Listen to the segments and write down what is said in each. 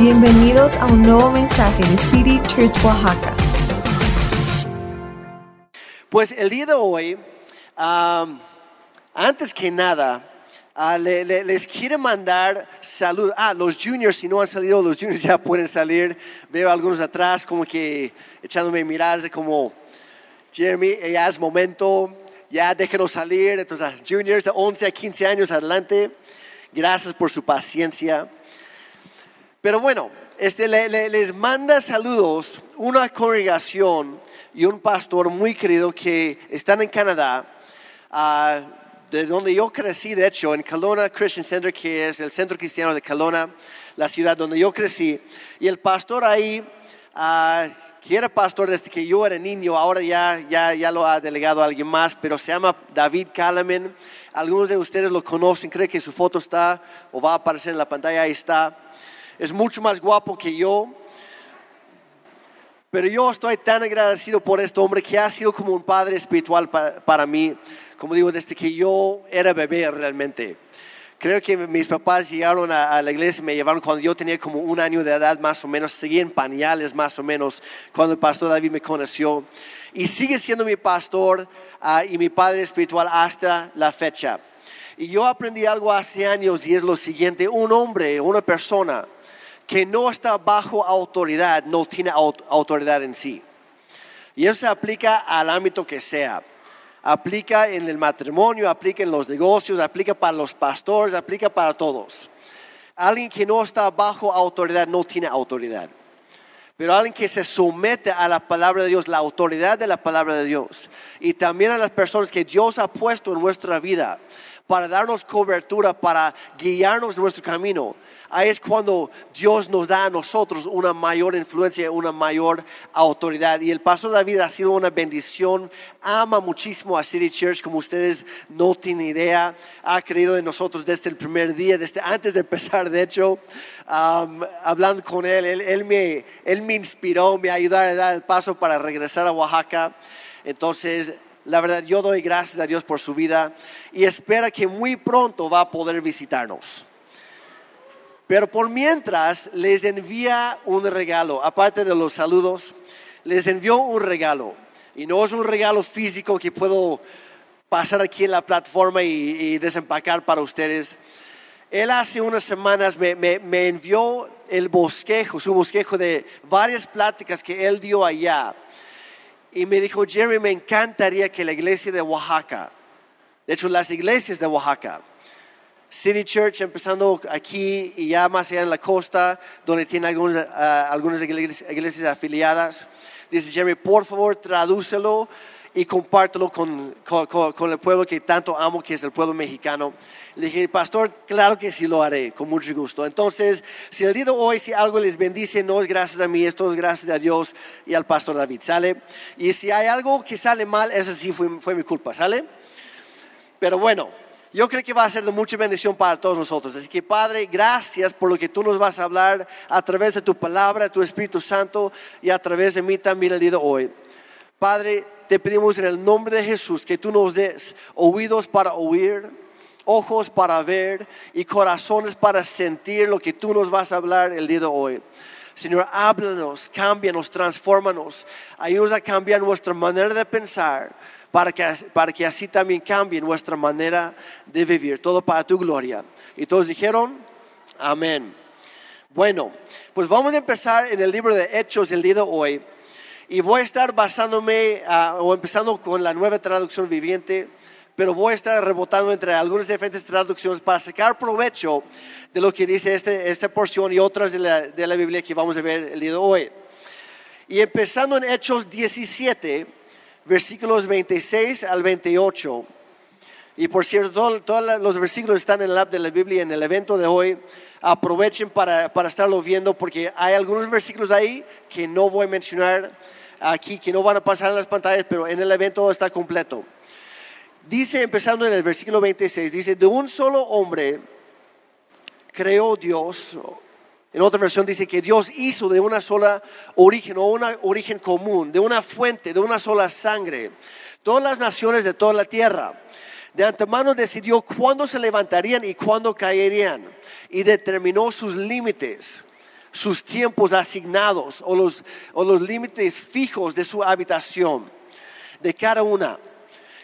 Bienvenidos a un nuevo mensaje de City Church Oaxaca. Pues el día de hoy, antes que nada, ah, le- le- les quiero mandar salud. Ah, los juniors, si no han salido, los juniors ya pueden salir. Veo algunos atrás como que echándome miradas de como, Jeremy, ya es momento, ya déjenos salir. Entonces, juniors de 11 a 15 años adelante, gracias por su paciencia. Pero bueno, este, le- le- les manda saludos una congregación y un pastor muy querido que están en Canadá, ah, de donde yo crecí, de hecho, en Kelowna Christian Center, que es el centro cristiano de Kelowna, la ciudad donde yo crecí. Y el pastor ahí, ah, que era pastor desde que yo era niño, ahora ya, ya, ya lo ha delegado a alguien más, pero se llama David Kalaman. Algunos de ustedes lo conocen, creo que su foto está o va a aparecer en la pantalla, ahí está es mucho más guapo que yo. Pero yo estoy tan agradecido por este hombre que ha sido como un padre espiritual para, para mí, como digo, desde que yo era bebé realmente. Creo que mis papás llegaron a, a la iglesia y me llevaron cuando yo tenía como un año de edad más o menos, seguía en pañales más o menos cuando el pastor David me conoció. Y sigue siendo mi pastor ah, y mi padre espiritual hasta la fecha. Y yo aprendí algo hace años y es lo siguiente, un hombre, una persona que no está bajo autoridad, no tiene au- autoridad en sí. Y eso se aplica al ámbito que sea. Aplica en el matrimonio, aplica en los negocios, aplica para los pastores, aplica para todos. Alguien que no está bajo autoridad no tiene autoridad. Pero alguien que se somete a la palabra de Dios, la autoridad de la palabra de Dios, y también a las personas que Dios ha puesto en nuestra vida para darnos cobertura, para guiarnos en nuestro camino, ahí es cuando Dios nos da a nosotros una mayor influencia, una mayor autoridad. Y el pastor David ha sido una bendición, ama muchísimo a City Church, como ustedes no tienen idea, ha creído en nosotros desde el primer día, desde antes de empezar, de hecho, um, hablando con él, él, él me, él me inspiró, me ayudó a dar el paso para regresar a Oaxaca. Entonces, la verdad, yo doy gracias a Dios por su vida y espera que muy pronto va a poder visitarnos. Pero por mientras les envía un regalo, aparte de los saludos, les envió un regalo. Y no es un regalo físico que puedo pasar aquí en la plataforma y, y desempacar para ustedes. Él hace unas semanas me, me- me envió el bosquejo, su bosquejo de varias pláticas que él dio allá. Y me dijo, Jerry, me encantaría que la iglesia de Oaxaca, de hecho las iglesias de Oaxaca, City Church empezando aquí y ya más allá en la costa, donde tiene algunas, ah, algunas iglesias, iglesias afiliadas. Dice Jeremy, por favor, tradúcelo y compártelo con, con- con- el pueblo que tanto amo, que es el pueblo mexicano. Le dije, pastor, claro que sí lo haré, con mucho gusto. Entonces, si el día de hoy, si algo les bendice, no es gracias a mí, esto es gracias a Dios y al pastor David, ¿sale? Y si hay algo que sale mal, eso sí fue, fue mi culpa, ¿sale? Pero bueno, yo creo que va a ser de mucha bendición para todos nosotros. Así que Padre, gracias por lo que tú nos vas a hablar a través de tu palabra, tu Espíritu Santo y a través de mí también el día de hoy. Padre, te pedimos en el nombre de Jesús que tú nos des oídos para oír, ojos para ver y corazones para sentir lo que tú nos vas a hablar el día de hoy. Señor, háblanos, cámbianos, transfórmanos, ayúdanos a cambiar nuestra manera de pensar para que, para que así también cambie nuestra manera de vivir. Todo para tu gloria. Y todos dijeron, amén. Bueno, pues vamos a empezar en el libro de Hechos el día de hoy. Y voy a estar basándome ah, o empezando con la nueva traducción viviente, pero voy a estar rebotando entre algunas diferentes traducciones para sacar provecho de lo que dice este, esta porción y otras de la, de la Biblia que vamos a ver el día de hoy. Y empezando en Hechos 17, versículos 26 al 28. Y por cierto, todo- todos los versículos están en el app de la Biblia en el evento de hoy. Aprovechen para, para estarlo viendo porque hay algunos versículos ahí que no voy a mencionar aquí, que no van a pasar en las pantallas, pero en el evento está completo. Dice, empezando en el versículo 26, dice, de un solo hombre creó Dios. En otra versión dice que Dios hizo de una sola origen o un origen común, de una fuente, de una sola sangre, todas las naciones de toda la tierra. De antemano decidió cuándo se levantarían y cuándo caerían y determinó sus límites sus tiempos asignados o los, o los límites fijos de su habitación, de cada una.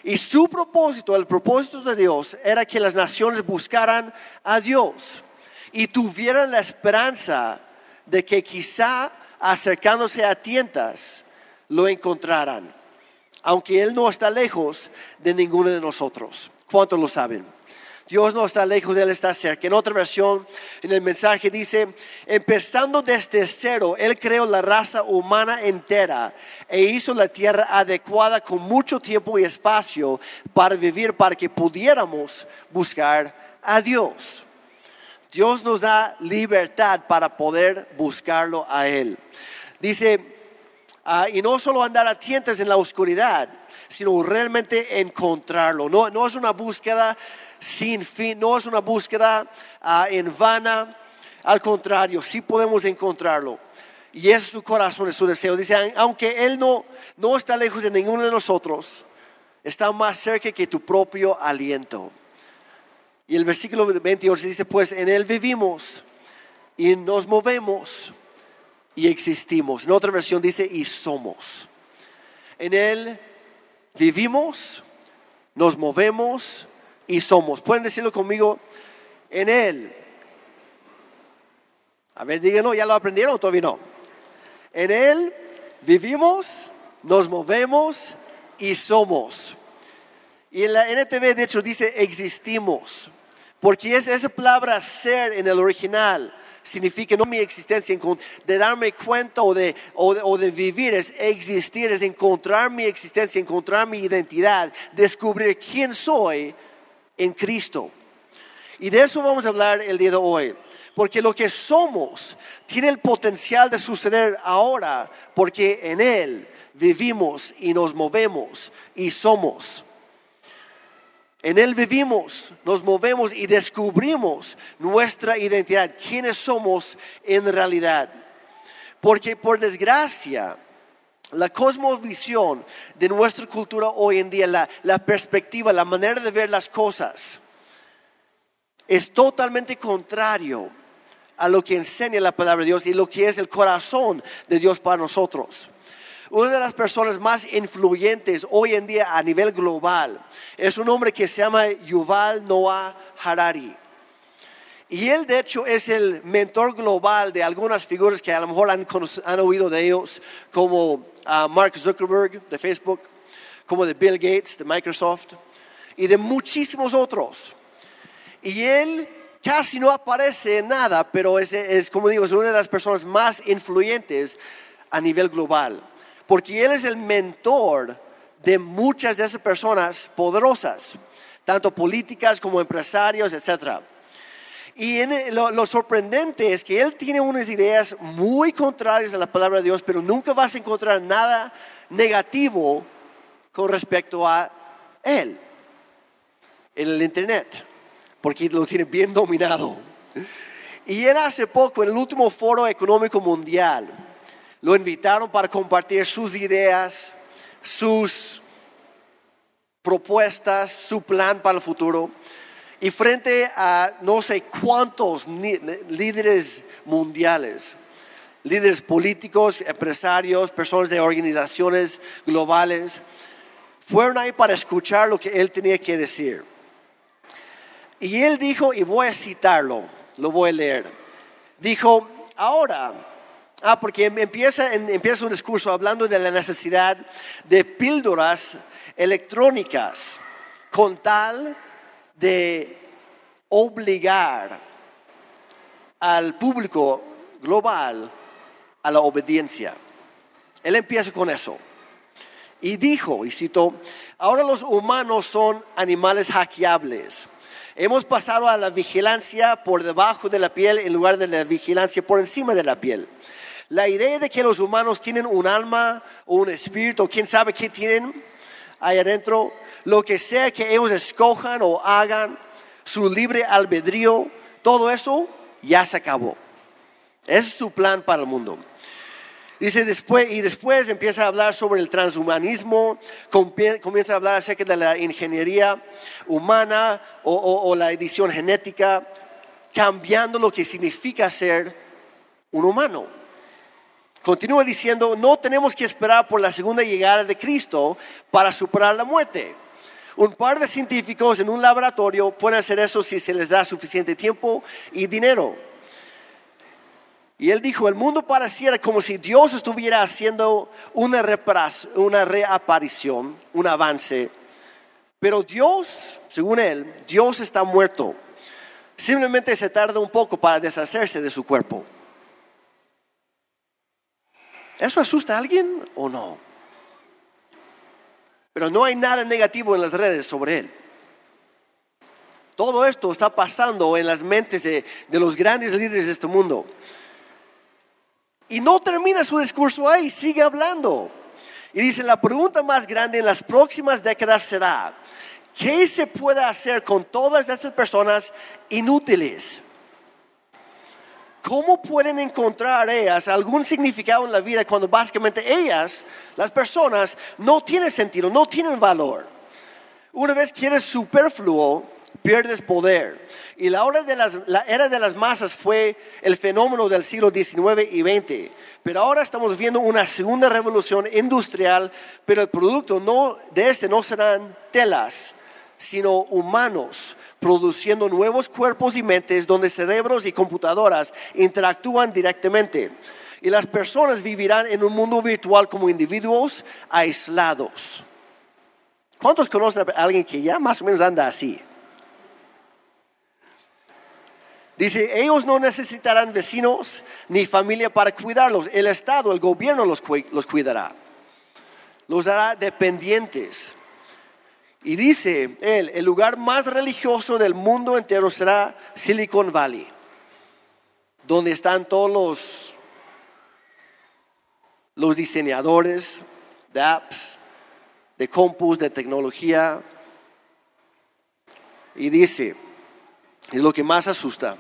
Y su propósito, el propósito de Dios, era que las naciones buscaran a Dios y tuvieran la esperanza de que quizá acercándose a tientas lo encontraran, aunque Él no está lejos de ninguno de nosotros. ¿Cuántos lo saben? Dios no está lejos, Él está cerca. En otra versión, en el mensaje dice, empezando desde cero, Él creó la raza humana entera e hizo la tierra adecuada con mucho tiempo y espacio para vivir, para que pudiéramos buscar a Dios. Dios nos da libertad para poder buscarlo a Él. Dice, ah, y no solo andar a tientas en la oscuridad, sino realmente encontrarlo. No, no es una búsqueda sin fin, no es una búsqueda ah, en vana, al contrario, sí podemos encontrarlo. Y es su corazón, es su deseo. Dice, aunque Él no, no está lejos de ninguno de nosotros, está más cerca que tu propio aliento. Y el versículo 28 dice, pues en Él vivimos y nos movemos y existimos. En otra versión dice, y somos. En Él vivimos, nos movemos y somos. ¿Pueden decirlo conmigo? En Él. A ver, díganlo, ¿ya lo aprendieron o todavía no? En Él vivimos, nos movemos y somos. Y en la NTV de hecho dice existimos, porque es esa palabra ser en el original significa no mi existencia, de darme cuenta o de, o de, vivir, es existir, es encontrar mi existencia, encontrar mi identidad, descubrir quién soy en Cristo. Y de eso vamos a hablar el día de hoy. Porque lo que somos tiene el potencial de suceder ahora, porque en Él vivimos y nos movemos y somos. En Él vivimos, nos movemos y descubrimos nuestra identidad, quiénes somos en realidad. Porque por desgracia, la cosmovisión de nuestra cultura hoy en día, la, perspectiva, la manera de ver las cosas, es totalmente contrario a lo que enseña la palabra de Dios y lo que es el corazón de Dios para nosotros. Una de las personas más influyentes hoy en día a nivel global es un hombre que se llama Yuval Noah Harari. Y él de hecho es el mentor global de algunas figuras que a lo mejor han, han oído de ellos, como Mark Zuckerberg de Facebook, como de Bill Gates de Microsoft y de muchísimos otros. Y él casi no aparece en nada, pero es, es, como digo, es una de las personas más influyentes a nivel global, porque él es el mentor de muchas de esas personas poderosas, tanto políticas como empresarios, etc. Y lo, sorprendente es que él tiene unas ideas muy contrarias a la palabra de Dios, pero nunca vas a encontrar nada negativo con respecto a él en el Internet, porque lo tiene bien dominado. Y él hace poco, en el último foro económico mundial, lo invitaron para compartir sus ideas, sus propuestas, su plan para el futuro. Y frente a no sé cuántos líderes mundiales, líderes políticos, empresarios, personas de organizaciones globales, fueron ahí para escuchar lo que él tenía que decir. Y él dijo, y voy a citarlo, lo voy a leer, dijo, ahora, ah, porque empieza, empieza un discurso hablando de la necesidad de píldoras electrónicas con tal de obligar al público global a la obediencia. Él empieza con eso. Y dijo, y citó, ahora los humanos son animales hackeables. Hemos pasado a la vigilancia por debajo de la piel en lugar de la vigilancia por encima de la piel. La idea de que los humanos tienen un alma o un espíritu, quién sabe qué tienen ahí adentro, lo que sea que ellos escojan o hagan, su libre albedrío, todo eso ya se acabó. Ese es su plan para el mundo. Dice después, y después empieza a hablar sobre el transhumanismo, comienza a hablar acerca de la ingeniería humana o, o la edición genética, cambiando lo que significa ser un humano. Continúa diciendo, no tenemos que esperar por la segunda llegada de Cristo para superar la muerte. Un par de científicos en un laboratorio pueden hacer eso si se les da suficiente tiempo y dinero. Y él dijo, el mundo pareciera como si Dios estuviera haciendo una, una reaparición, un avance. Pero Dios, según él, Dios está muerto. Simplemente se tarda un poco para deshacerse de su cuerpo. ¿Eso asusta a alguien o no? Pero no hay nada negativo en las redes sobre él. Todo esto está pasando en las mentes de, de los grandes líderes de este mundo. Y no termina su discurso ahí, sigue hablando. Y dice, la pregunta más grande en las próximas décadas será, ¿qué se puede hacer con todas estas personas inútiles? ¿Cómo pueden encontrar ellas algún significado en la vida cuando básicamente ellas, las personas, no tienen sentido, no tienen valor? Una vez que eres superfluo, pierdes poder. Y la, hora de la era de las masas fue el fenómeno del siglo XIX y XX. Pero ahora estamos viendo una segunda revolución industrial, pero el producto no, de este no serán telas, sino humanos, produciendo nuevos cuerpos y mentes donde cerebros y computadoras interactúan directamente. Y las personas vivirán en un mundo virtual como individuos aislados. ¿Cuántos conocen a alguien que ya más o menos anda así? Dice, ellos no necesitarán vecinos ni familia para cuidarlos. El Estado, el gobierno los, los cuidará. Los hará dependientes. Y dice él, el lugar más religioso del mundo entero será Silicon Valley, donde están todos los, los diseñadores de apps, de compus, de tecnología. Y dice, es lo que más asusta.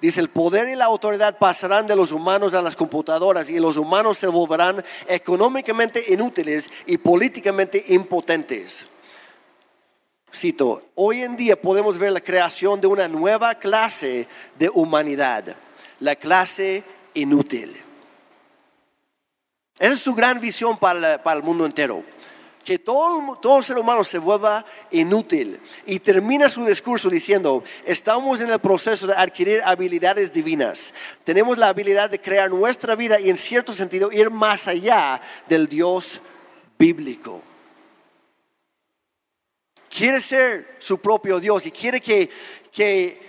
Dice, el poder y la autoridad pasarán de los humanos a las computadoras y los humanos se volverán económicamente inútiles y políticamente impotentes. Cito, hoy en día podemos ver la creación de una nueva clase de humanidad, la clase inútil. Esa es su gran visión para, para el mundo entero que todo, todo ser humano se vuelva inútil. Y termina su discurso diciendo, estamos en el proceso de adquirir habilidades divinas. Tenemos la habilidad de crear nuestra vida y en cierto sentido ir más allá del Dios bíblico. Quiere ser su propio Dios y quiere que, que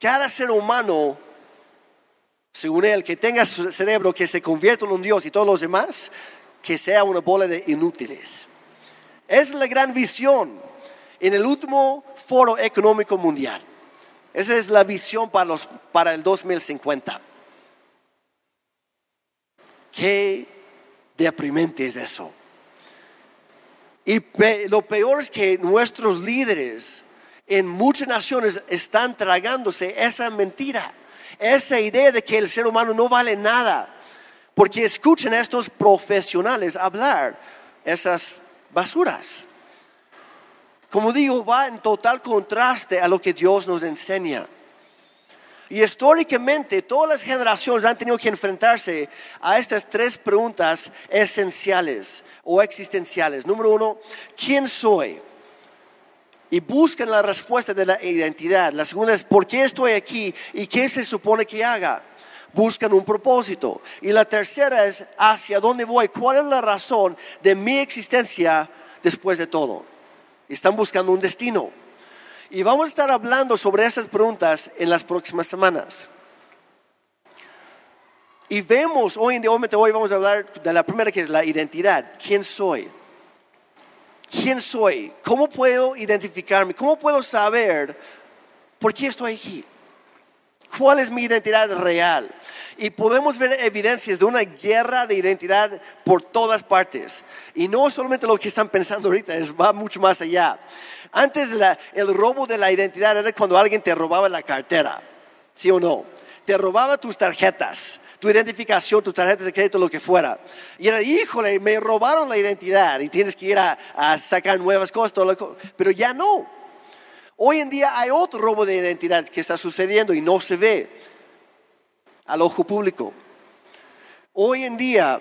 cada ser humano, según él, que tenga su cerebro, que se convierta en un Dios y todos los demás, que sea una bola de inútiles. Es la gran visión en el último foro económico mundial. Esa es la visión para, los, para el 2050. Qué deprimente es eso. Y lo peor es que nuestros líderes en muchas naciones están tragándose esa mentira, esa idea de que el ser humano no vale nada, porque escuchen a estos profesionales hablar esas basuras. Como digo, va en total contraste a lo que Dios nos enseña. Y históricamente todas las generaciones han tenido que enfrentarse a estas tres preguntas esenciales o existenciales. Número uno, ¿quién soy? Y buscan la respuesta de la identidad. La segunda es, ¿por qué estoy aquí? ¿Y qué se supone que haga? buscan un propósito. Y la tercera es hacia dónde voy, cuál es la razón de mi existencia después de todo. Están buscando un destino. Y vamos a estar hablando sobre estas preguntas en las próximas semanas. Y vemos, hoy en día, hoy vamos a hablar de la primera que es la identidad. ¿Quién soy? ¿Quién soy? ¿Cómo puedo identificarme? ¿Cómo puedo saber por qué estoy aquí? ¿Cuál es mi identidad real? Y podemos ver evidencias de una guerra de identidad por todas partes. Y no solamente lo que están pensando ahorita, es, va mucho más allá. Antes el robo de la identidad era cuando alguien te robaba la cartera, ¿sí o no? Te robaba tus tarjetas, tu identificación, tus tarjetas de crédito, lo que fuera. Y era, híjole, me robaron la identidad y tienes que ir a, sacar nuevas cosas, todo pero ya no. Hoy en día hay otro robo de identidad que está sucediendo y no se ve al ojo público. Hoy en día,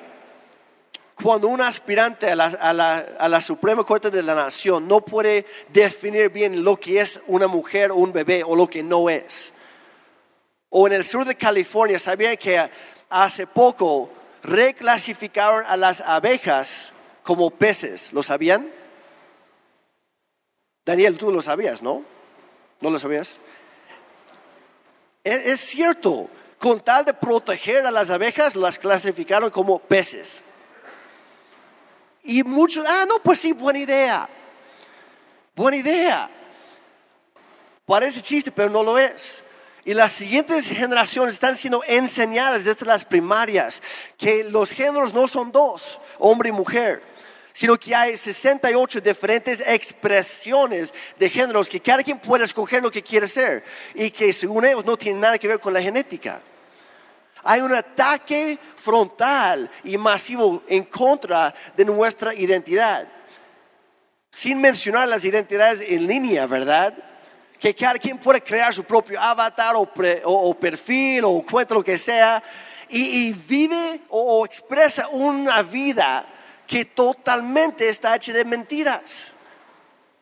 cuando un aspirante a la, a la- a la Suprema Corte de la Nación no puede definir bien lo que es una mujer o un bebé o lo que no es, o en el sur de California, sabían que hace poco reclasificaron a las abejas como peces, ¿lo sabían? Daniel, tú lo sabías, ¿no? ¿No lo sabías? Es, es cierto, con tal de proteger a las abejas, las clasificaron como peces. Y muchos, ah, no, pues sí, buena idea. Buena idea. Parece chiste, pero no lo es. Y las siguientes generaciones están siendo enseñadas desde las primarias que los géneros no son dos, hombre y mujer, sino que hay 68 diferentes expresiones de géneros que cada quien puede escoger lo que quiere ser y que según ellos no tienen nada que ver con la genética. Hay un ataque frontal y masivo en contra de nuestra identidad. Sin mencionar las identidades en línea, ¿verdad? Que cada quien puede crear su propio avatar o, o- perfil o cuenta lo que sea y, vive o expresa una vida que totalmente está hecha de mentiras.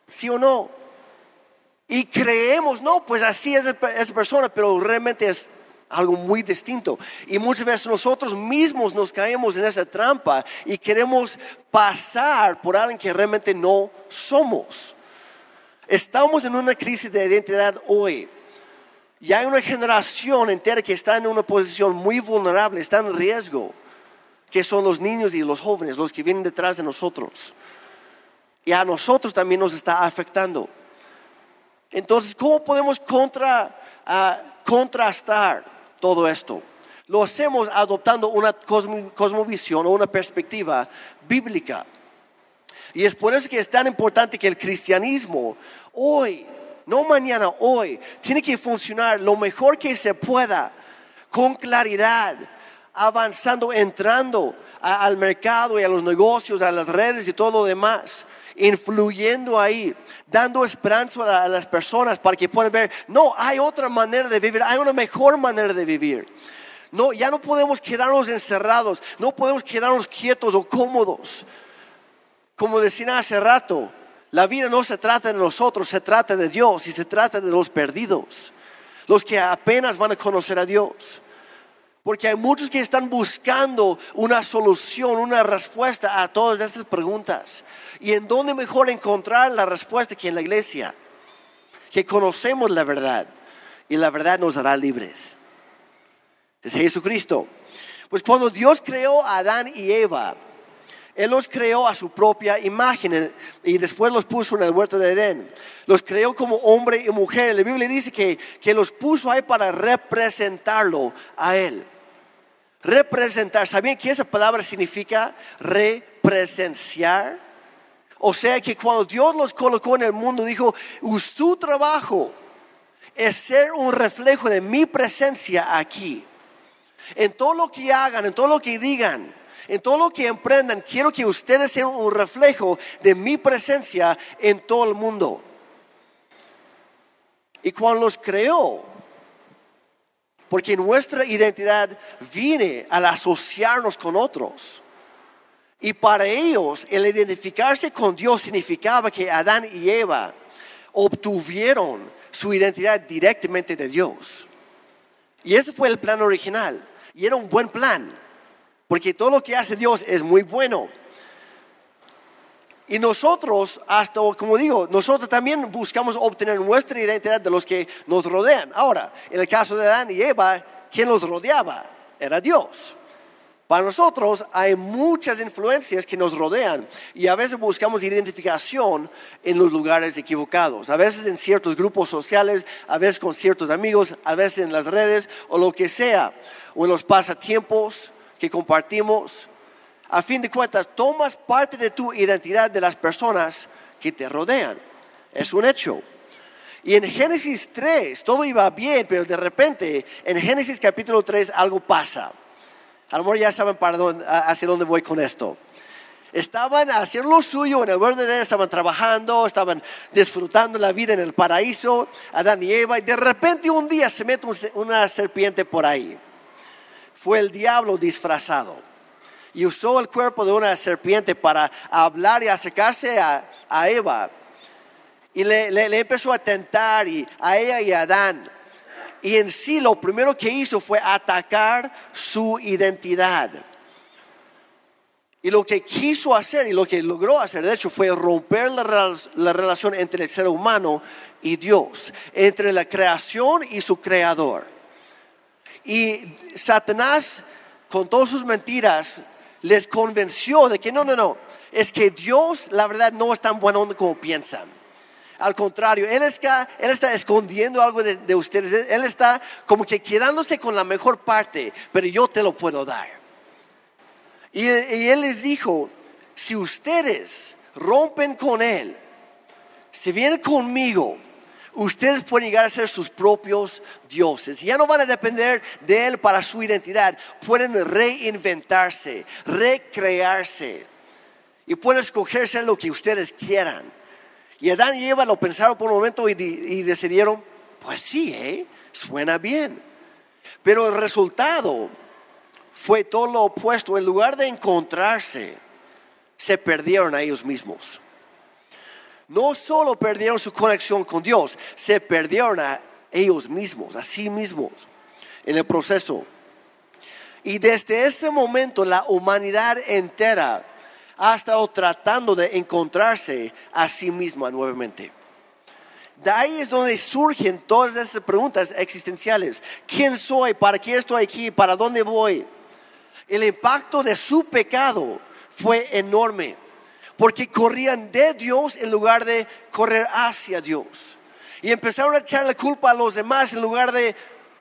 ¿Sí o no? Y creemos, no, pues así es esa persona, pero realmente es algo muy distinto. Y muchas veces nosotros mismos nos caemos en esa trampa y queremos pasar por alguien que realmente no somos. Estamos en una crisis de identidad hoy. Y hay una generación entera que está en una posición muy vulnerable, está en riesgo, que son los niños y los jóvenes, los que vienen detrás de nosotros. Y a nosotros también nos está afectando. Entonces, ¿cómo podemos contra, ah, contrastar todo esto? Lo hacemos adoptando una cosmo- cosmovisión o una perspectiva bíblica. Y es por eso que es tan importante que el cristianismo hoy, no mañana, hoy, tiene que funcionar lo mejor que se pueda, con claridad, avanzando, entrando al mercado y a los negocios, a las redes y todo lo demás, influyendo ahí, dando esperanza a, a las personas para que puedan ver, no, hay otra manera de vivir, hay una mejor manera de vivir. No, ya no podemos quedarnos encerrados, no podemos quedarnos quietos o cómodos. Como decía hace rato, la vida no se trata de nosotros, se trata de Dios y se trata de los perdidos, los que apenas van a conocer a Dios. Porque hay muchos que están buscando una solución, una respuesta a todas estas preguntas. ¿Y en dónde mejor encontrar la respuesta que en la iglesia? Que conocemos la verdad y la verdad nos hará libres. Es Jesucristo. Pues cuando Dios creó a Adán y Eva, Él los creó a su propia imagen y después los puso en el huerto de Edén. Los creó como hombre y mujer. La Biblia dice que, que los puso ahí para representarlo a Él. Representar. ¿Sabían que esa palabra significa represenciar? O sea que cuando Dios los colocó en el mundo, dijo, su trabajo es ser un reflejo de mi presencia aquí. En todo lo que hagan, en todo lo que digan, en todo lo que emprendan, quiero que ustedes sean un reflejo de mi presencia en todo el mundo. Y cuando los creó, porque nuestra identidad viene al asociarnos con otros. Y para ellos el identificarse con Dios significaba que Adán y Eva obtuvieron su identidad directamente de Dios. Y ese fue el plan original. Y era un buen plan. Porque todo lo que hace Dios es muy bueno. Y nosotros, hasta como digo, nosotros también buscamos obtener nuestra identidad de los que nos rodean. Ahora, en el caso de Adán y Eva, ¿quién los rodeaba? Era Dios. Para nosotros hay muchas influencias que nos rodean y a veces buscamos identificación en los lugares equivocados, a veces en ciertos grupos sociales, a veces con ciertos amigos, a veces en las redes o lo que sea, o en los pasatiempos que compartimos. A fin de cuentas, tomas parte de tu identidad de las personas que te rodean. Es un hecho. Y en Génesis 3 todo iba bien, pero de repente en Génesis capítulo 3 algo pasa. A lo ya saben para dónde, hacia dónde voy con esto. Estaban haciendo lo suyo en el verde de estaban trabajando, estaban disfrutando la vida en el paraíso, Adán y Eva, y de repente un día se mete un- una serpiente por ahí. Fue el diablo disfrazado. Y usó el cuerpo de una serpiente para hablar y acercarse a, a Eva. Y le, le- empezó a tentar y, a ella y a Adán. Y en sí lo primero que hizo fue atacar su identidad. Y lo que quiso hacer y lo que logró hacer, de hecho, fue romper la, la relación entre el ser humano y Dios, entre la creación y su creador. Y Satanás, con todas sus mentiras, les convenció de que no, no, no, es que Dios, la verdad, no es tan bueno como piensan. Al contrario, Él está, él está escondiendo algo de, de ustedes. Él- Él está como que quedándose con la mejor parte, pero yo te lo puedo dar. Y, y Él les dijo, si ustedes rompen con Él, si vienen conmigo, ustedes pueden llegar a ser sus propios dioses. Ya no van a depender de Él para su identidad. Pueden reinventarse, recrearse. Y pueden escoger ser lo que ustedes quieran. Y Adán y Eva lo pensaron por un momento y decidieron, pues sí, ¿eh? suena bien. Pero el resultado fue todo lo opuesto. En lugar de encontrarse, se perdieron a ellos mismos. No solo perdieron su conexión con Dios, se perdieron a ellos mismos, a sí mismos, en el proceso. Y desde ese momento la humanidad entera ha estado tratando de encontrarse a sí misma nuevamente. De ahí es donde surgen todas esas preguntas existenciales. ¿Quién soy? ¿Para qué estoy aquí? ¿Para dónde voy? El impacto de su pecado fue enorme, porque corrían de Dios en lugar de correr hacia Dios. Y empezaron a echar la culpa a los demás en lugar de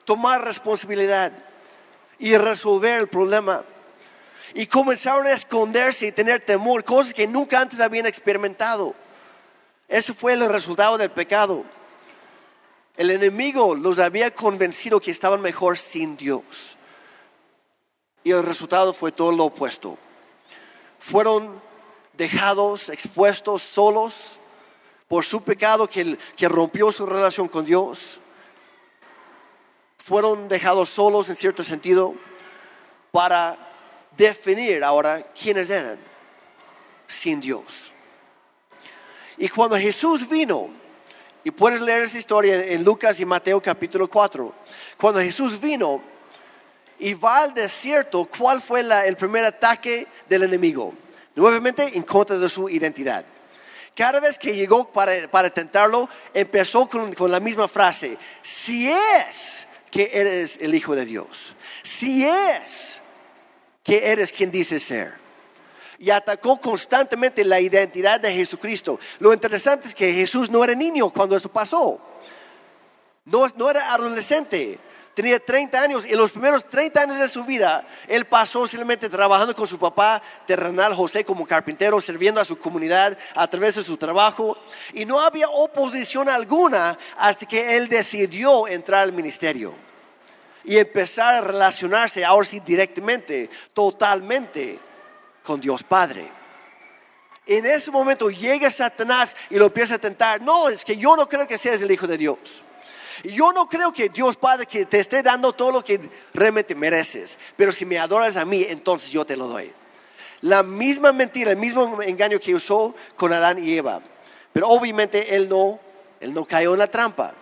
tomar responsabilidad y resolver el problema. Y comenzaron a esconderse y tener temor, cosas que nunca antes habían experimentado. Ese fue el resultado del pecado. El enemigo los había convencido que estaban mejor sin Dios. Y el resultado fue todo lo opuesto. Fueron dejados, expuestos, solos por su pecado que, rompió su relación con Dios. Fueron dejados solos en cierto sentido para definir ahora quiénes eran sin Dios. Y cuando Jesús vino, y puedes leer esa historia en Lucas y Mateo capítulo 4, cuando Jesús vino y va al desierto, ¿cuál fue el primer ataque del enemigo? Nuevamente en contra de su identidad. Cada vez que llegó para, para tentarlo, empezó con, con la misma frase, si es que eres el Hijo de Dios, si es que eres quien dices ser. Y atacó constantemente la identidad de Jesucristo. Lo interesante es que Jesús no era niño cuando esto pasó. No, no era adolescente. Tenía 30 años y los primeros 30 años de su vida, él pasó simplemente trabajando con su papá terrenal José como carpintero, sirviendo a su comunidad a través de su trabajo. Y no había oposición alguna hasta que él decidió entrar al ministerio y empezar a relacionarse ahora sí directamente, totalmente con Dios Padre. En ese momento llega Satanás y lo empieza a tentar. No, es que yo no creo que seas el Hijo de Dios. Yo no creo que Dios Padre que te esté dando todo lo que realmente mereces. Pero si me adoras a mí, entonces yo te lo doy. La misma mentira, el mismo engaño que usó con Adán y Eva. Pero obviamente él no, él no cayó en la trampa.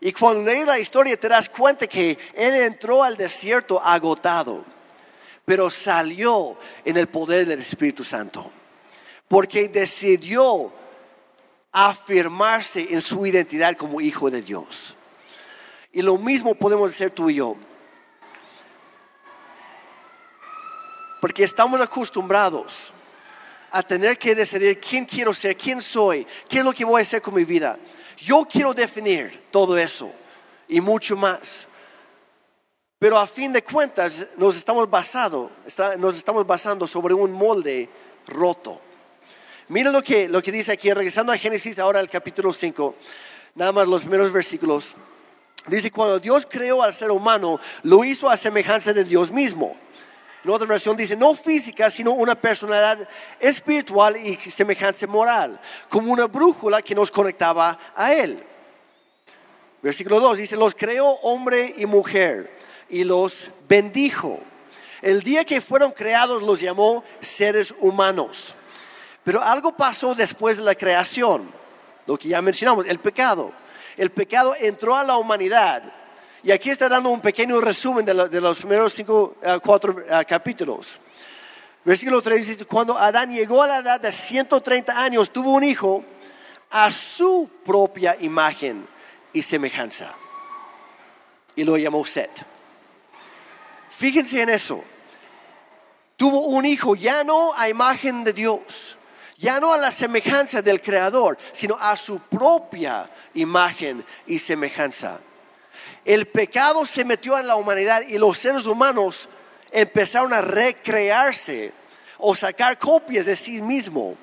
Y cuando lees la historia te das cuenta que él entró al desierto agotado, pero salió en el poder del Espíritu Santo, porque decidió afirmarse en su identidad como hijo de Dios. Y lo mismo podemos hacer tú y yo. Porque estamos acostumbrados a tener que decidir quién quiero ser, quién soy, qué es lo que voy a hacer con mi vida. Yo quiero definir todo eso y mucho más. Pero a fin de cuentas nos estamos, basado, nos estamos basando sobre un molde roto. Mira lo que, lo que dice aquí, regresando a Génesis ahora al capítulo 5, nada más los primeros versículos. Dice, cuando Dios creó al ser humano, lo hizo a semejanza de Dios mismo. En otra versión dice, no física, sino una personalidad espiritual y semejanza moral, como una brújula que nos conectaba a Él. Versículo 2 dice, los creó hombre y mujer y los bendijo. El día que fueron creados los llamó seres humanos. Pero algo pasó después de la creación, lo que ya mencionamos, el pecado. El pecado entró a la humanidad. Y aquí está dando un pequeño resumen de, los primeros cinco, eh, cuatro eh, capítulos. Versículo 3 dice, cuando Adán llegó a la edad de 130 años, tuvo un hijo a su propia imagen y semejanza. Y lo llamó Set. Fíjense en eso. Tuvo un hijo ya no a imagen de Dios, ya no a la semejanza del Creador, sino a su propia imagen y semejanza. El pecado se metió en la humanidad y los seres humanos empezaron a recrearse o sacar copias de sí mismo.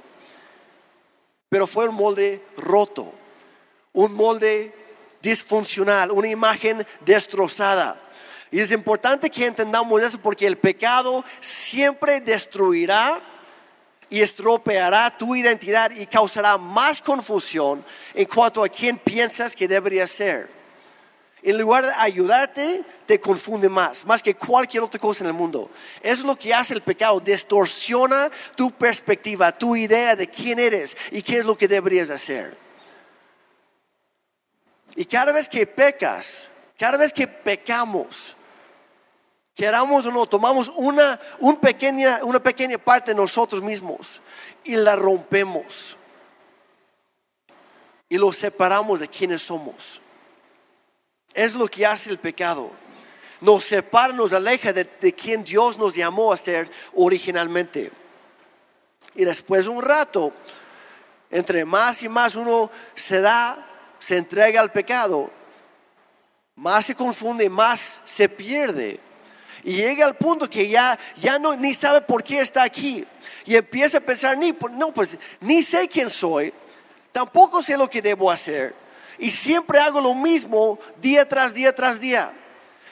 Pero fue un molde roto, un molde disfuncional, una imagen destrozada. Y es importante que entendamos eso porque el pecado siempre destruirá y estropeará tu identidad y causará más confusión en cuanto a quién piensas que debería ser. En lugar de ayudarte, te confunde más, más que cualquier otra cosa en el mundo. Es lo que hace el pecado, distorsiona tu perspectiva, tu idea de quién eres y qué es lo que deberías hacer. Y cada vez que pecas, cada vez que pecamos, queramos o no, tomamos una, pequeña, una pequeña parte de nosotros mismos y la rompemos. Y lo separamos de quienes somos. Es lo que hace el pecado. Nos separa, nos aleja de, de quien Dios nos llamó a ser originalmente. Y después de un rato, entre más y más uno se da, se entrega al pecado, más se confunde, más se pierde y llega al punto que ya, ya no, ni sabe por qué está aquí. Y empieza a pensar, ni, no, pues ni sé quién soy, tampoco sé lo que debo hacer. Y siempre hago lo mismo día tras día tras día.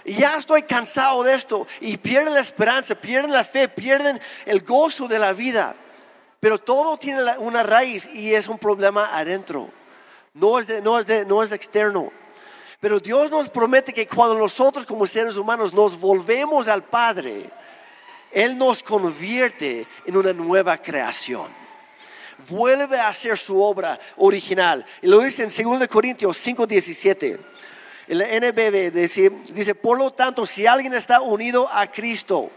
Y ya estoy cansado de esto. Y pierden la esperanza, pierden la fe, pierden el gozo de la vida. Pero todo tiene una raíz y es un problema adentro. No es, de, no es, de, no es externo. Pero Dios nos promete que cuando nosotros como seres humanos nos volvemos al Padre, Él nos convierte en una nueva creación. Vuelve a hacer su obra original. Y lo dice en 2 Corintios 5:17. El NBB dice, dice, por lo tanto, si alguien está unido a Cristo,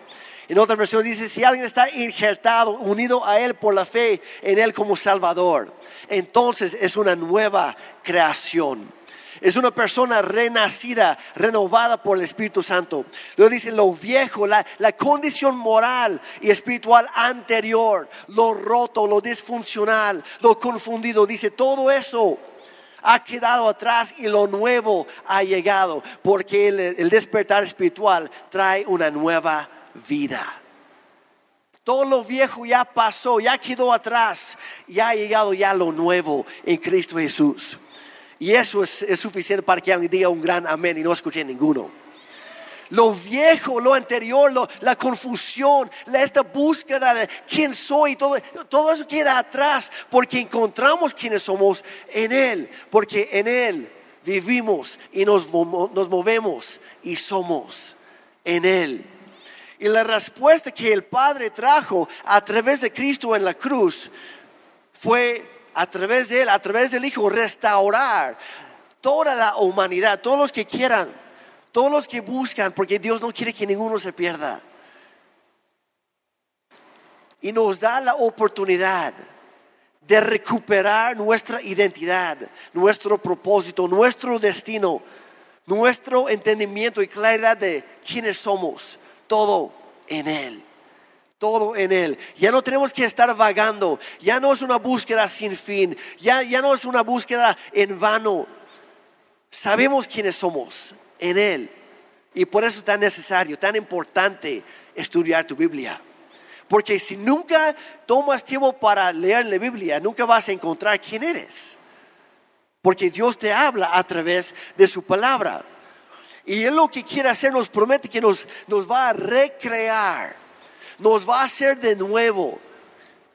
en otra versión dice, si alguien está injertado, unido a Él por la fe en Él como Salvador, entonces es una nueva creación. Es una persona renacida, renovada por el Espíritu Santo. Lo dice lo viejo, la, la condición moral y espiritual anterior, lo roto, lo disfuncional, lo confundido. Dice todo eso ha quedado atrás y lo nuevo ha llegado, porque el, el, despertar espiritual trae una nueva vida. Todo lo viejo ya pasó, ya quedó atrás, ya ha llegado ya lo nuevo en Cristo Jesús. Y eso es, suficiente para que alguien diga un gran amén y no escuché ninguno. Lo viejo, lo anterior, la confusión, esta búsqueda de quién soy, todo, todo eso queda atrás porque encontramos quiénes somos en Él, porque en Él vivimos y nos movemos y somos en Él. Y la respuesta que el Padre trajo a través de Cristo en la cruz fue a través de Él, a través del Hijo, restaurar toda la humanidad, todos los que quieran, todos los que buscan, porque Dios no quiere que ninguno se pierda. Y nos da la oportunidad de recuperar nuestra identidad, nuestro propósito, nuestro destino, nuestro entendimiento y claridad de quiénes somos, todo en Él todo en Él. Ya no tenemos que estar vagando, ya no es una búsqueda sin fin, ya, ya no es una búsqueda en vano. Sabemos quiénes somos en Él. Y por eso es tan necesario, tan importante estudiar tu Biblia. Porque si nunca tomas tiempo para leer la Biblia, nunca vas a encontrar quién eres. Porque Dios te habla a través de su palabra. Y Él lo que quiere hacer nos promete que nos, nos va a recrear nos va a hacer de nuevo,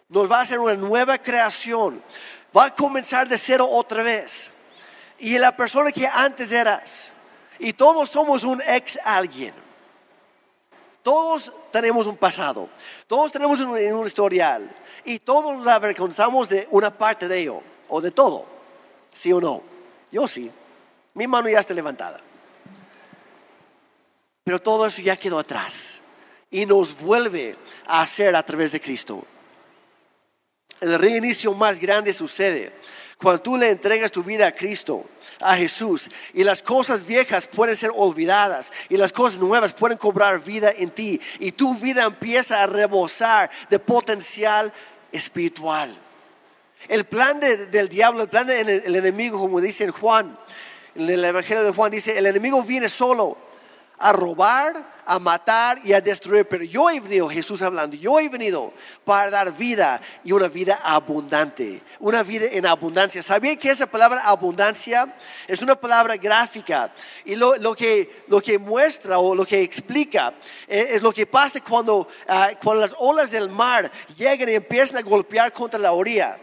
nos va a hacer una nueva creación, va a comenzar de cero otra vez. Y la persona que antes eras, y todos somos un ex alguien. Todos tenemos un pasado, todos tenemos un, un historial y todos nos avergonzamos de una parte de ello o de todo, ¿sí o no? Yo sí, mi mano ya está levantada. Pero todo eso ya quedó atrás y nos vuelve a hacer a través de Cristo. El reinicio más grande sucede cuando tú le entregas tu vida a Cristo, a Jesús, y las cosas viejas pueden ser olvidadas y las cosas nuevas pueden cobrar vida en ti y tu vida empieza a rebosar de potencial espiritual. El plan del diablo, el plan del enemigo, como dice en Juan, en el Evangelio de Juan, dice, el enemigo viene solo a robar, a matar y a destruir. Pero yo he venido, Jesús hablando, yo he venido para dar vida y una vida abundante, una vida en abundancia. ¿Sabía que esa palabra abundancia es una palabra gráfica? Y lo, que, lo que muestra o lo que explica es, es lo que pasa cuando, ah, cuando las olas del mar llegan y empiezan a golpear contra la orilla.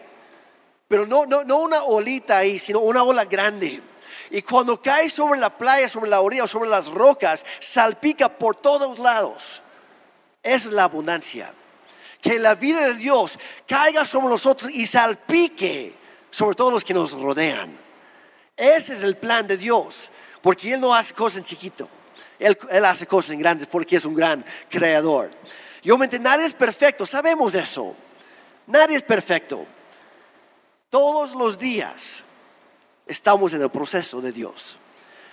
Pero no, no, no una olita ahí, sino una ola grande. Y cuando cae sobre la playa, sobre la orilla, sobre las rocas, salpica por todos lados. Es la abundancia. Que la vida de Dios caiga sobre nosotros y salpique sobre todos los que nos rodean. Ese es el plan de Dios. Porque Él no hace cosas en chiquito. Él, hace cosas en grandes porque es un gran creador. Me entiendo, nadie es perfecto, sabemos eso. Nadie es perfecto. Todos los días estamos en el proceso de Dios.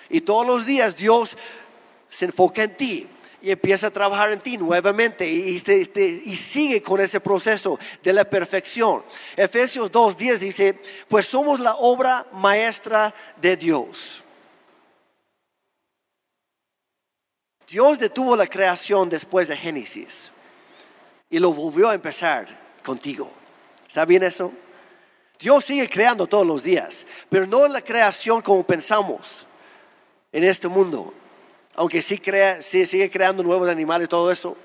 Y todos los días Dios se enfoca en ti y empieza a trabajar en ti nuevamente y, sigue con ese proceso de la perfección. Efesios 2.10 dice, pues somos la obra maestra de Dios. Dios detuvo la creación después de Génesis y lo volvió a empezar contigo. ¿Está bien eso? Dios sigue creando todos los días, pero no la creación como pensamos en este mundo. Aunque sí, crea, sí sigue creando nuevos animales y todo eso,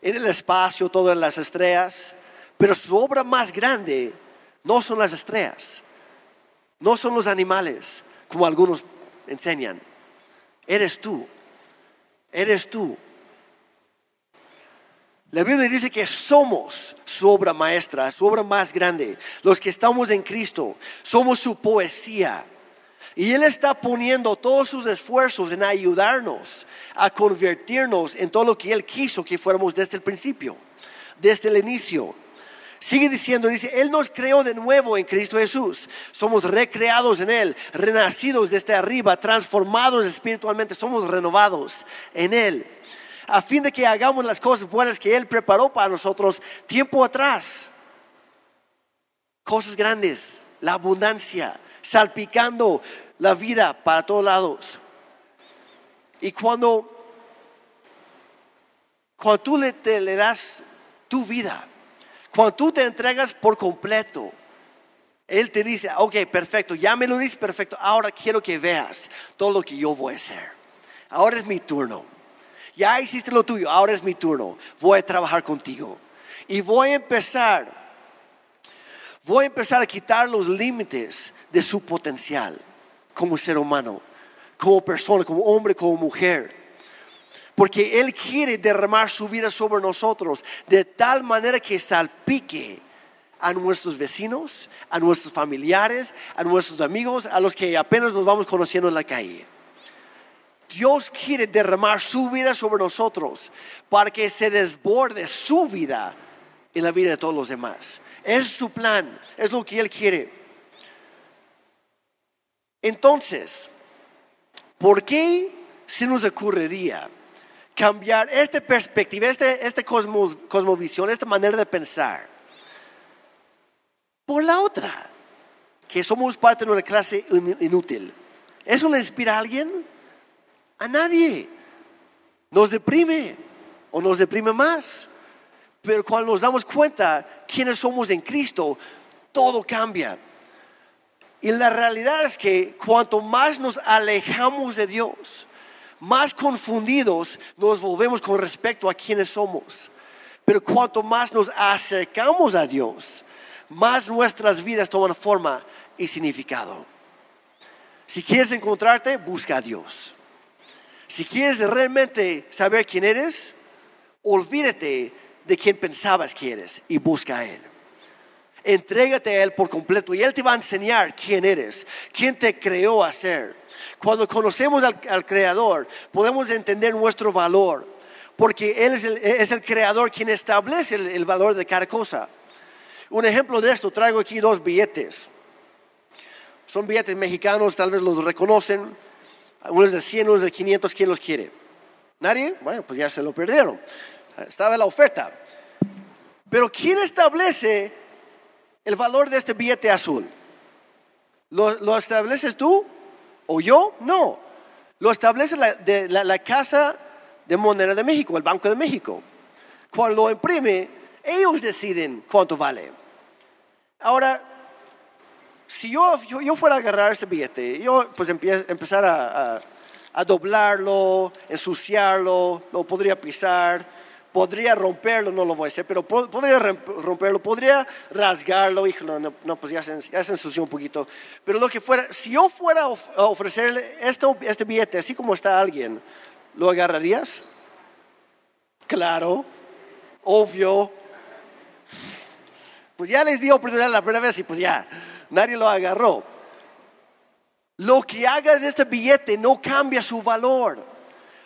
en el espacio, todas las estrellas, pero su obra más grande no son las estrellas, no son los animales, como algunos enseñan. Eres tú, eres tú. La Biblia dice que somos su obra maestra, su obra más grande. Los que estamos en Cristo, somos su poesía. Y Él está poniendo todos sus esfuerzos en ayudarnos a convertirnos en todo lo que Él quiso que fuéramos desde el principio, desde el inicio. Sigue diciendo, dice, Él nos creó de nuevo en Cristo Jesús. Somos recreados en Él, renacidos desde arriba, transformados espiritualmente, somos renovados en Él a fin de que hagamos las cosas buenas que Él preparó para nosotros tiempo atrás. Cosas grandes, la abundancia, salpicando la vida para todos lados. Y cuando, cuando tú le, le das tu vida, cuando tú te entregas por completo, Él te dice, ok, perfecto, ya me lo dices perfecto, ahora quiero que veas todo lo que yo voy a hacer. Ahora es mi turno ya hiciste lo tuyo, ahora es mi turno, voy a trabajar contigo. Y voy a empezar, voy a empezar a quitar los límites de su potencial como ser humano, como persona, como hombre, como mujer. Porque Él quiere derramar su vida sobre nosotros de tal manera que salpique a nuestros vecinos, a nuestros familiares, a nuestros amigos, a los que apenas nos vamos conociendo en la calle. Dios quiere derramar su vida sobre nosotros para que se desborde su vida en la vida de todos los demás. Es su plan, es lo que Él quiere. Entonces, ¿por qué se nos ocurriría cambiar esta perspectiva, esta, esta cosmovisión, esta manera de pensar, por la otra? Que somos parte de una clase inútil. ¿Eso le inspira a alguien? A nadie. Nos deprime o nos deprime más. Pero cuando nos damos cuenta quiénes somos en Cristo, todo cambia. Y la realidad es que cuanto más nos alejamos de Dios, más confundidos nos volvemos con respecto a quiénes somos. Pero cuanto más nos acercamos a Dios, más nuestras vidas toman forma y significado. Si quieres encontrarte, busca a Dios. Si quieres realmente saber quién eres, olvídate de quien pensabas que eres y busca a Él. Entrégate a Él por completo y Él te va a enseñar quién eres, quién te creó a ser. Cuando conocemos al, Creador, podemos entender nuestro valor, porque Él es el, creador quien establece el, valor de cada cosa. Un ejemplo de esto, traigo aquí dos billetes. Son billetes mexicanos, tal vez los reconocen. Unos de 100, unos de 500, ¿quién los quiere? ¿Nadie? Bueno, pues ya se lo perdieron. Estaba la oferta. Pero ¿quién establece el valor de este billete azul? ¿Lo, estableces tú o yo? No. Lo establece la, de, la, Casa de Moneda de México, el Banco de México. Cuando lo imprime, ellos deciden cuánto vale. Ahora, si yo, yo, fuera a agarrar este billete, yo pues empezar a, a, doblarlo, ensuciarlo, lo podría pisar, podría romperlo, no lo voy a hacer, pero podría romperlo, podría rasgarlo, hijo, no, no, pues ya se, ya se, ensució un poquito. Pero lo que fuera, si yo fuera a ofrecerle esto, este billete, así como está alguien, ¿lo agarrarías? Claro, obvio. Pues ya les di oportunidad la primera vez y pues ya, nadie lo agarró. Lo que hagas de este billete no cambia su valor,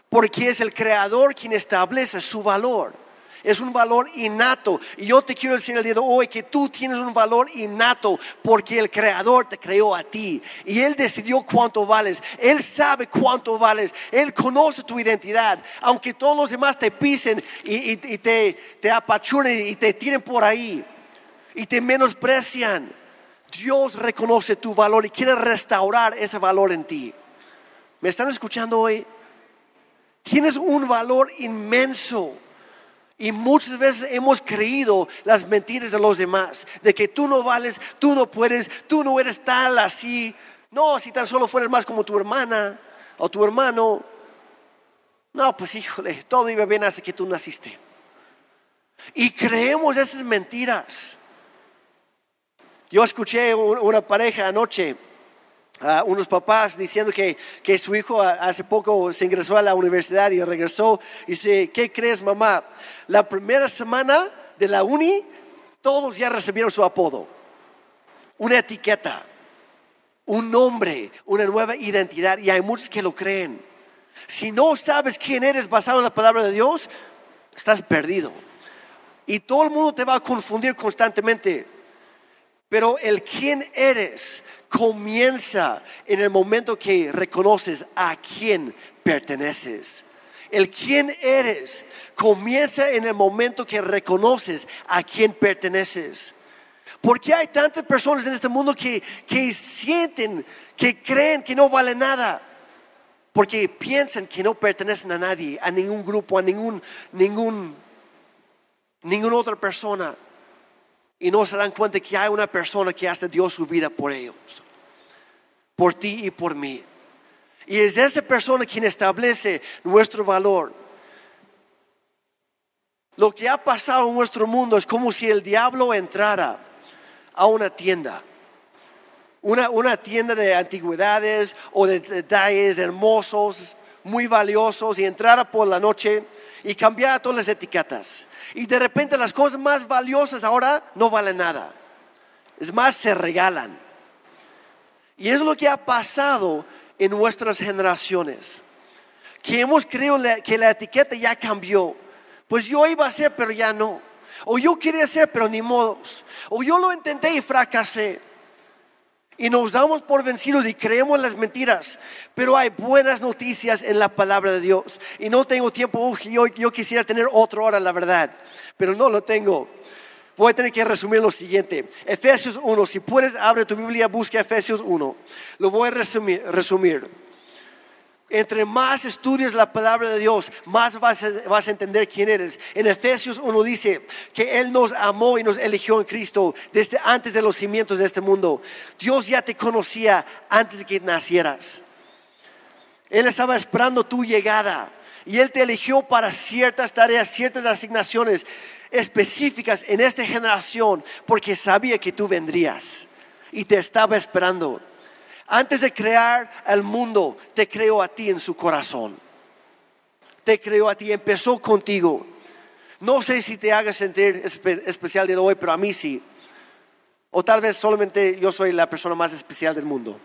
porque es el creador quien establece su valor. Es un valor innato. Y yo te quiero decir el día de hoy que tú tienes un valor innato porque el Creador te creó a ti. Y Él decidió cuánto vales. Él sabe cuánto vales. Él conoce tu identidad. Aunque todos los demás te pisen y, te, te apachuren y te tiren por ahí y te menosprecian. Dios reconoce tu valor y quiere restaurar ese valor en ti. ¿Me están escuchando hoy? Tienes un valor inmenso. Y muchas veces hemos creído las mentiras de los demás, de que tú no vales, tú no puedes, tú no eres tal así. No, si tan solo fueras más como tu hermana o tu hermano. No, pues híjole, todo iba bien hasta que tú naciste. Y creemos esas mentiras. Yo escuché una pareja anoche, unos papás diciendo que, que, su hijo hace poco se ingresó a la universidad y regresó. Y dice, ¿qué crees mamá? La primera semana de la uni, todos ya recibieron su apodo, una etiqueta, un nombre, una nueva identidad. Y hay muchos que lo creen. Si no sabes quién eres basado en la palabra de Dios, estás perdido. Y todo el mundo te va a confundir constantemente. Pero el quién eres comienza en el momento que reconoces a quién perteneces. El quién eres comienza en el momento que reconoces a quién perteneces. Porque hay tantas personas en este mundo que, que sienten, que creen que no vale nada. Porque piensan que no pertenecen a nadie, a ningún grupo, a ningún, ningún, ninguna otra persona y no se dan cuenta que hay una persona que hasta dio su vida por ellos, por ti y por mí. Y es esa persona quien establece nuestro valor. Lo que ha pasado en nuestro mundo es como si el diablo entrara a una tienda. Una, una tienda de antigüedades o de detalles hermosos, muy valiosos, y entrara por la noche y cambiara todas las etiquetas y de repente las cosas más valiosas ahora no valen nada. Es más, se regalan. Y es lo que ha pasado en nuestras generaciones. Que hemos creído que la etiqueta ya cambió. Pues yo iba a ser, pero ya no. O yo quería ser, pero ni modos. O yo lo intenté y fracasé y nos damos por vencidos y creemos las mentiras. Pero hay buenas noticias en la palabra de Dios. Y no tengo tiempo, yo, yo quisiera tener otra hora, la verdad, pero no lo tengo. Voy a tener que resumir lo siguiente. Efesios 1, si puedes, abre tu Biblia, busca Efesios 1. Lo voy a resumir. resumir entre más estudias la palabra de Dios, más vas a, entender quién eres. En Efesios 1 dice que Él nos amó y nos eligió en Cristo desde antes de los cimientos de este mundo. Dios ya te conocía antes de que nacieras. Él estaba esperando tu llegada y Él te eligió para ciertas tareas, ciertas asignaciones específicas en esta generación porque sabía que tú vendrías y te estaba esperando. Antes de crear el mundo, te creó a ti en su corazón. Te creó a ti, empezó contigo. No sé si te haga sentir espe- especial de hoy, pero a mí sí. O tal vez solamente yo soy la persona más especial del mundo.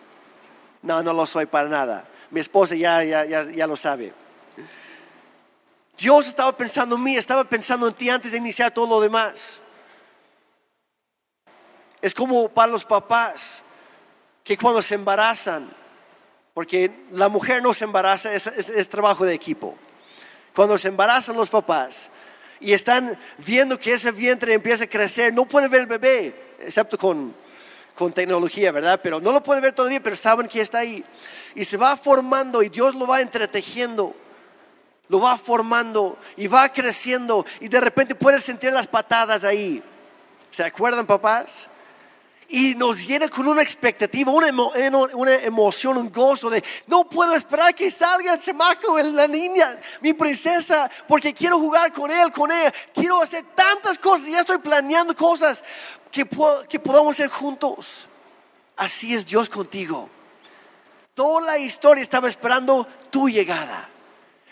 No, no lo soy para nada. Mi esposa ya, ya, ya, ya lo sabe. Dios estaba pensando en mí, estaba pensando en ti antes de iniciar todo lo demás. Es como para los papás que cuando se embarazan, porque la mujer no se embaraza, es, trabajo de equipo. Cuando se embarazan los papás y están viendo que ese vientre empieza a crecer, no pueden ver el bebé, excepto con, con tecnología, ¿verdad? Pero no lo pueden ver todavía, pero saben que está ahí. Y se va formando y Dios lo va entretejiendo lo va formando y va creciendo y de repente puedes sentir las patadas ahí. ¿Se acuerdan, papás? Y nos llena con una expectativa, una, emo- una emoción, un gozo de no puedo esperar que salga el chamaco, la niña, mi princesa, porque quiero jugar con él, con ella. Quiero hacer tantas cosas, ya estoy planeando cosas que, que podamos hacer juntos. Así es Dios contigo. Toda la historia estaba esperando tu llegada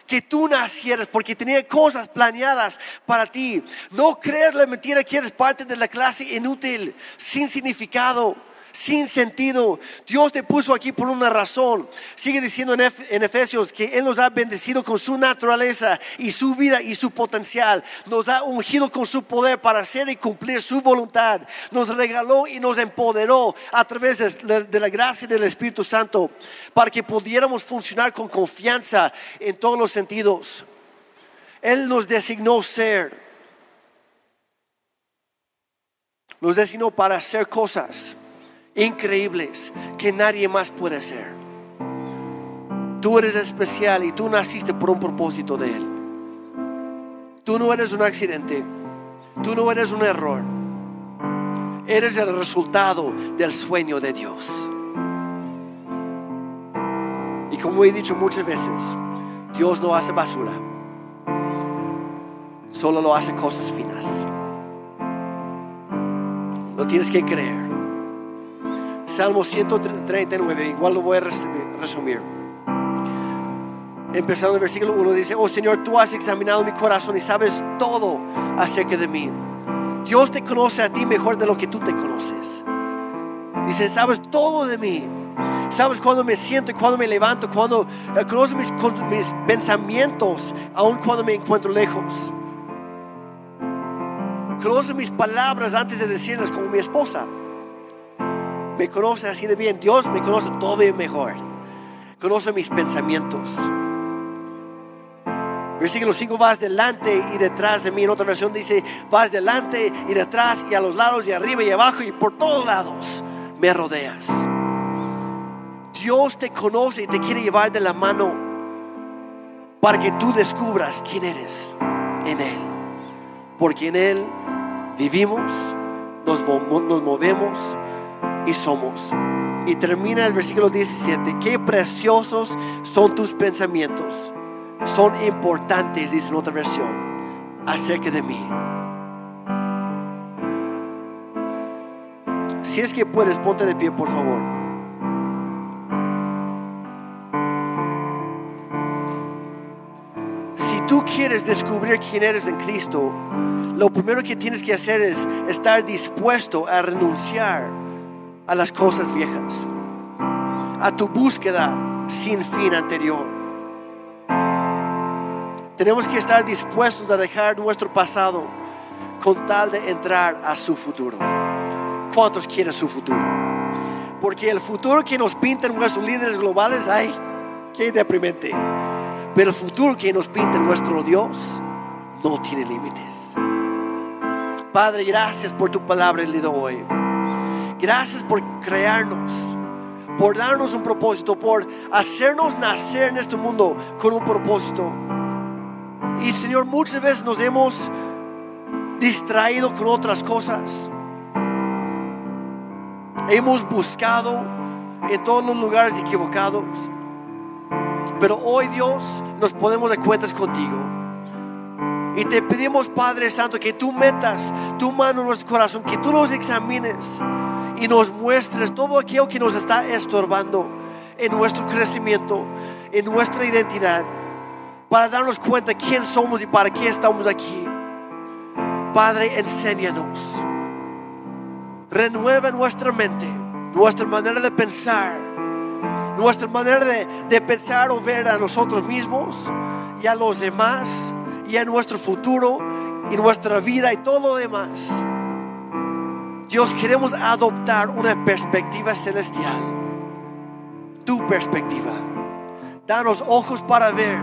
que tú nacieras porque tenía cosas planeadas para ti. No creas la mentira que eres parte de la clase inútil, sin significado, sin sentido. Dios te puso aquí por una razón. Sigue diciendo en, Ef- en Efesios que Él nos ha bendecido con su naturaleza y su vida y su potencial. Nos ha ungido con su poder para hacer y cumplir su voluntad. Nos regaló y nos empoderó a través de, de la gracia del Espíritu Santo para que pudiéramos funcionar con confianza en todos los sentidos. Él nos designó ser. Nos designó para hacer cosas increíbles que nadie más puede hacer. Tú eres especial y tú naciste por un propósito de Él. Tú no eres un accidente. Tú no eres un error. Eres el resultado del sueño de Dios. Y como he dicho muchas veces, Dios no hace basura. Solo lo hace cosas finas. Lo tienes que creer. Salmo 139, igual lo voy a resumir. Empezando el versículo 1 dice, oh Señor, tú has examinado mi corazón y sabes todo acerca de mí. Dios te conoce a ti mejor de lo que tú te conoces. Dice, sabes todo de mí. Sabes cuando me siento y cuando me levanto, cuando eh, conoces mis, pensamientos, aun cuando me encuentro lejos. Conoce mis palabras antes de decirlas como mi esposa me conoce así de bien. Dios me conoce todavía mejor. Conoce mis pensamientos. Versículo 5, vas delante y detrás de mí. En otra versión dice, vas delante y detrás y a los lados y arriba y abajo y por todos lados me rodeas. Dios te conoce y te quiere llevar de la mano para que tú descubras quién eres en Él. Porque en Él vivimos, nos, mo- nos movemos y somos. Y termina el versículo 17. Qué preciosos son tus pensamientos. Son importantes, dice en otra versión, acerca de mí. Si es que puedes, ponte de pie, por favor. Si tú quieres descubrir quién eres en Cristo, lo primero que tienes que hacer es estar dispuesto a renunciar a las cosas viejas, a tu búsqueda sin fin anterior. Tenemos que estar dispuestos a dejar nuestro pasado con tal de entrar a su futuro. ¿Cuántos quieren su futuro? Porque el futuro que nos pintan nuestros líderes globales, ay, qué deprimente. Pero el futuro que nos pinta nuestro Dios no tiene límites. Padre, gracias por tu palabra el día de hoy. Gracias por crearnos, por darnos un propósito, por hacernos nacer en este mundo con un propósito. Y Señor, muchas veces nos hemos distraído con otras cosas. Hemos buscado en todos los lugares equivocados. Pero hoy Dios nos ponemos de cuentas contigo. Y te pedimos, Padre Santo, que tú metas tu mano en nuestro corazón, que tú nos examines y nos muestres todo aquello que nos está estorbando en nuestro crecimiento, en nuestra identidad, para darnos cuenta quién somos y para qué estamos aquí. Padre, enséñanos. Renueva nuestra mente, nuestra manera de pensar, nuestra manera de, de pensar o ver a nosotros mismos y a los demás y a nuestro futuro y nuestra vida y todo lo demás. Dios, queremos adoptar una perspectiva celestial. Tu perspectiva. Danos ojos para ver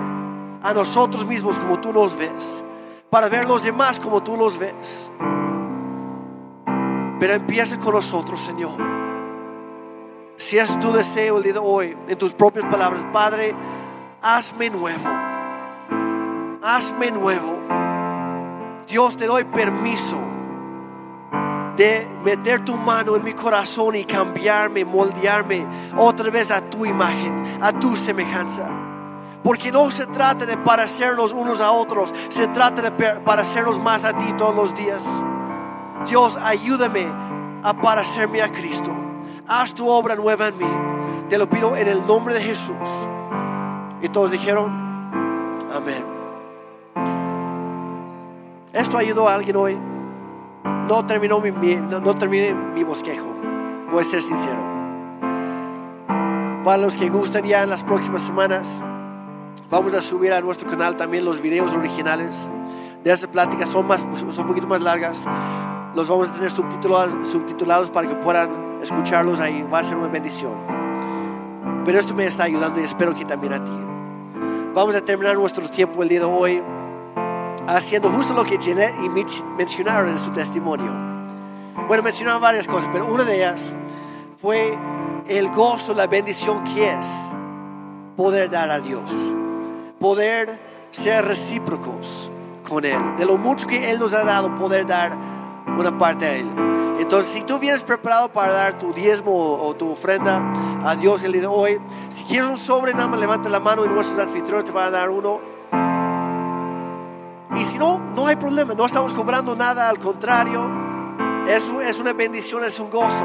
a nosotros mismos como tú nos ves. Para ver los demás como tú los ves. Pero empieza con nosotros, Señor. Si es tu deseo el día de hoy, en tus propias palabras, Padre, hazme nuevo. Hazme nuevo. Dios, te doy permiso de meter tu mano en mi corazón y cambiarme, moldearme otra vez a tu imagen, a tu semejanza. Porque no se trata de parecernos unos a otros, se trata de parecernos más a ti todos los días. Dios, ayúdame a parecerme a Cristo. Haz tu obra nueva en mí. Te lo pido en el nombre de Jesús. Y todos dijeron, amén. ¿Esto ayudó a alguien hoy? No terminó mi, no, terminé mi bosquejo. Voy a ser sincero. Para los que gustan ya en las próximas semanas, vamos a subir a nuestro canal también los videos originales de esas pláticas. Son, más, son un poquito más largas. Los vamos a tener subtitulados, subtitulados para que puedan escucharlos ahí. Va a ser una bendición. Pero esto me está ayudando y espero que también a ti. Vamos a terminar nuestro tiempo el día de hoy haciendo justo lo que Jeanette y Mitch mencionaron en su testimonio. Bueno, mencionaron varias cosas, pero una de ellas fue el gozo, la bendición que es poder dar a Dios, poder ser recíprocos con Él, de lo mucho que Él nos ha dado, poder dar una parte a Él. Entonces, si tú vienes preparado para dar tu diezmo o, tu ofrenda a Dios el día de hoy, si quieres un sobre, nada más levanta la mano y nuestros anfitriones te van a dar uno. No, no hay problema, no estamos cobrando nada, al contrario, es, es una bendición, es un gozo.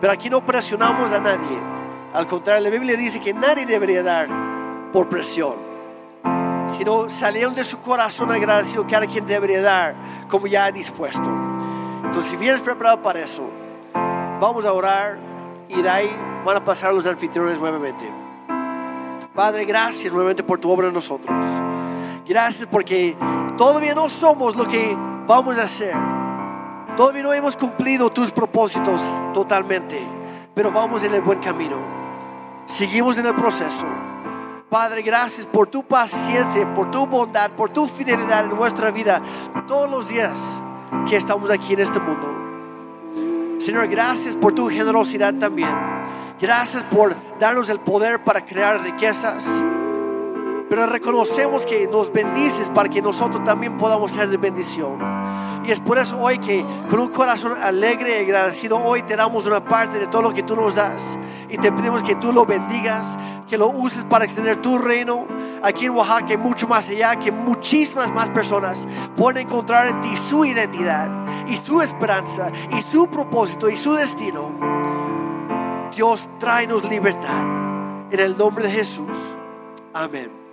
Pero aquí no presionamos a nadie. Al contrario, la Biblia dice que nadie debería dar por presión, sino salieron de su corazón agradecido, cada quien debería dar como ya ha dispuesto. Entonces, si vienes preparado para eso, vamos a orar y de ahí van a pasar los anfitriones nuevamente. Padre, gracias nuevamente por tu obra en nosotros. Gracias porque todavía no somos lo que vamos a hacer. Todavía no hemos cumplido tus propósitos totalmente, pero vamos en el buen camino. Seguimos en el proceso. Padre, gracias por tu paciencia, por tu bondad, por tu fidelidad en nuestra vida todos los días que estamos aquí en este mundo. Señor, gracias por tu generosidad también. Gracias por darnos el poder para crear riquezas. Pero reconocemos que nos bendices para que nosotros también podamos ser de bendición. Y es por eso hoy que con un corazón alegre y agradecido, hoy te damos una parte de todo lo que tú nos das. Y te pedimos que tú lo bendigas, que lo uses para extender tu reino aquí en Oaxaca y mucho más allá, que muchísimas más personas puedan encontrar en ti su identidad y su esperanza y su propósito y su destino. Dios, tráenos libertad. En el nombre de Jesús. Amén.